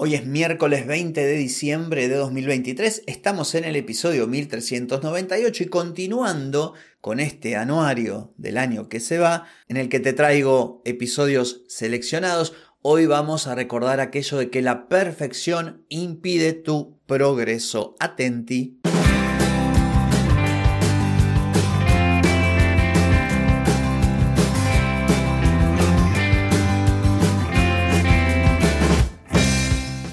Hoy es miércoles 20 de diciembre de 2023, estamos en el episodio 1398 y continuando con este anuario del año que se va, en el que te traigo episodios seleccionados, hoy vamos a recordar aquello de que la perfección impide tu progreso. Atenti.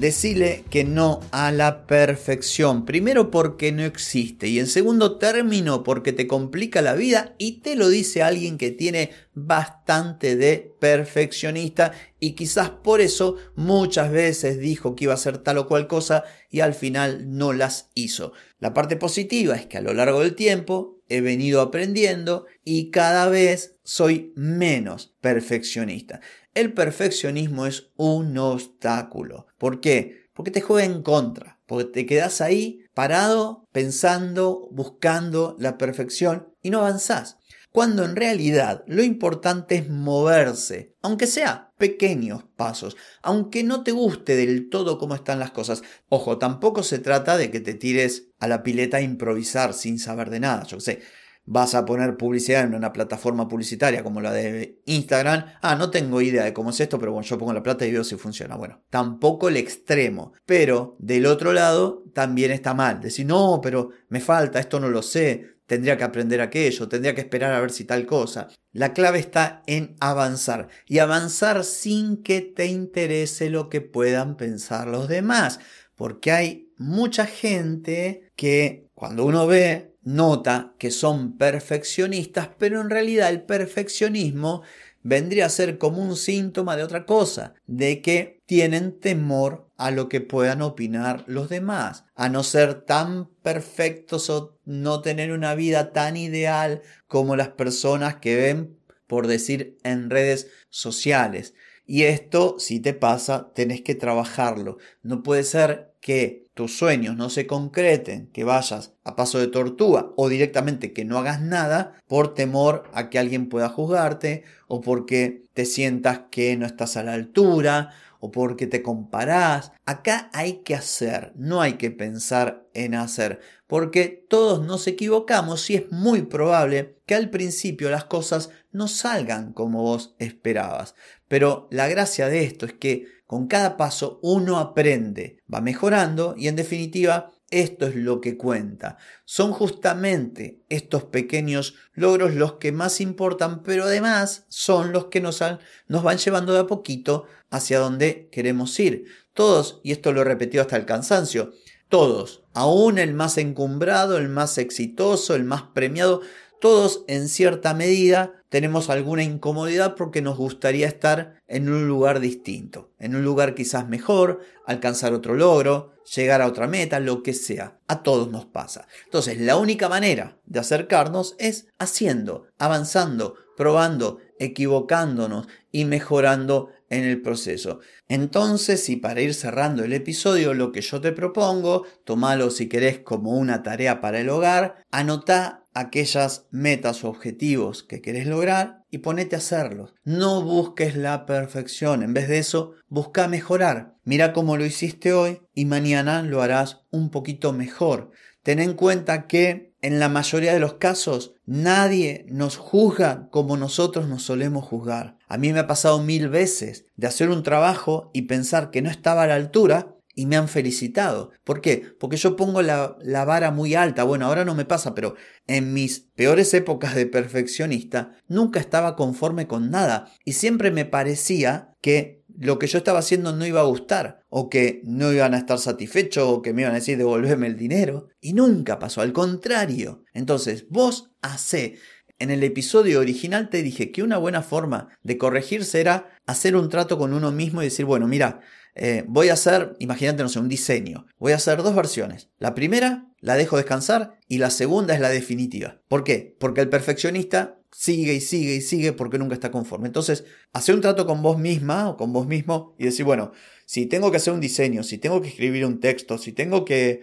Decile que no a la perfección. Primero porque no existe y en segundo término porque te complica la vida y te lo dice alguien que tiene bastante de perfeccionista y quizás por eso muchas veces dijo que iba a hacer tal o cual cosa y al final no las hizo. La parte positiva es que a lo largo del tiempo he venido aprendiendo y cada vez soy menos perfeccionista. El perfeccionismo es un obstáculo. ¿Por qué? Porque te juega en contra, porque te quedas ahí parado, pensando, buscando la perfección y no avanzás. Cuando en realidad lo importante es moverse, aunque sea pequeños pasos, aunque no te guste del todo cómo están las cosas. Ojo, tampoco se trata de que te tires a la pileta a improvisar sin saber de nada. Yo sé, vas a poner publicidad en una plataforma publicitaria como la de Instagram, ah, no tengo idea de cómo es esto, pero bueno, yo pongo la plata y veo si funciona. Bueno, tampoco el extremo, pero del otro lado también está mal. Decir, no, pero me falta, esto no lo sé, tendría que aprender aquello, tendría que esperar a ver si tal cosa. La clave está en avanzar y avanzar sin que te interese lo que puedan pensar los demás, porque hay mucha gente que cuando uno ve nota que son perfeccionistas, pero en realidad el perfeccionismo vendría a ser como un síntoma de otra cosa, de que tienen temor a lo que puedan opinar los demás, a no ser tan perfectos o no tener una vida tan ideal como las personas que ven, por decir, en redes sociales. Y esto, si te pasa, tenés que trabajarlo. No puede ser que tus sueños no se concreten, que vayas a paso de tortuga o directamente que no hagas nada por temor a que alguien pueda juzgarte o porque te sientas que no estás a la altura o porque te comparás. Acá hay que hacer, no hay que pensar en hacer, porque todos nos equivocamos y es muy probable que al principio las cosas no salgan como vos esperabas. Pero la gracia de esto es que con cada paso uno aprende, va mejorando y en definitiva esto es lo que cuenta. Son justamente estos pequeños logros los que más importan, pero además son los que nos, nos van llevando de a poquito hacia donde queremos ir. Todos, y esto lo he hasta el cansancio, todos, aún el más encumbrado, el más exitoso, el más premiado, todos en cierta medida tenemos alguna incomodidad porque nos gustaría estar en un lugar distinto, en un lugar quizás mejor, alcanzar otro logro, llegar a otra meta, lo que sea. A todos nos pasa. Entonces, la única manera de acercarnos es haciendo, avanzando, probando, equivocándonos y mejorando en el proceso. Entonces, y para ir cerrando el episodio, lo que yo te propongo, tomalo si querés como una tarea para el hogar, anota aquellas metas o objetivos que querés lograr y ponete a hacerlos. No busques la perfección, en vez de eso, busca mejorar. Mira cómo lo hiciste hoy y mañana lo harás un poquito mejor. Ten en cuenta que en la mayoría de los casos nadie nos juzga como nosotros nos solemos juzgar. A mí me ha pasado mil veces de hacer un trabajo y pensar que no estaba a la altura y me han felicitado. ¿Por qué? Porque yo pongo la, la, vara muy alta. Bueno, ahora no me pasa, pero en mis peores épocas de perfeccionista nunca estaba conforme con nada y siempre me parecía que lo que yo estaba haciendo no iba a gustar o que no iban a estar satisfechos o que me iban a decir devolverme el dinero y nunca pasó, al contrario. Entonces, vos hacé en el episodio original te dije que una buena forma de corregirse era hacer un trato con uno mismo y decir, bueno, mira, eh, voy a hacer, imagínate, no sé, un diseño. Voy a hacer dos versiones. La primera la dejo descansar y la segunda es la definitiva. ¿Por qué? Porque el perfeccionista sigue y sigue y sigue porque nunca está conforme. Entonces, hacer un trato con vos misma o con vos mismo y decir, bueno, si tengo que hacer un diseño, si tengo que escribir un texto, si tengo que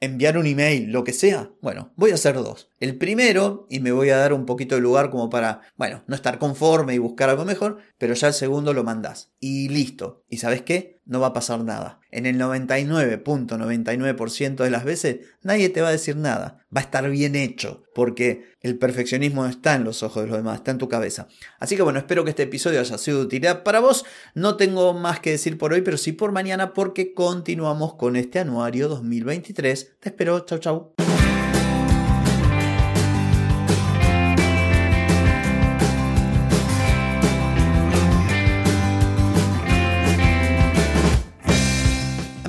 enviar un email, lo que sea, bueno, voy a hacer dos. El primero, y me voy a dar un poquito de lugar como para, bueno, no estar conforme y buscar algo mejor, pero ya el segundo lo mandás. Y listo. ¿Y sabes qué? No va a pasar nada. En el 99.99% de las veces nadie te va a decir nada. Va a estar bien hecho, porque el perfeccionismo está en los ojos de los demás, está en tu cabeza. Así que bueno, espero que este episodio haya sido de utilidad para vos. No tengo más que decir por hoy, pero sí por mañana, porque continuamos con este anuario 2023. Te espero. Chau, chau.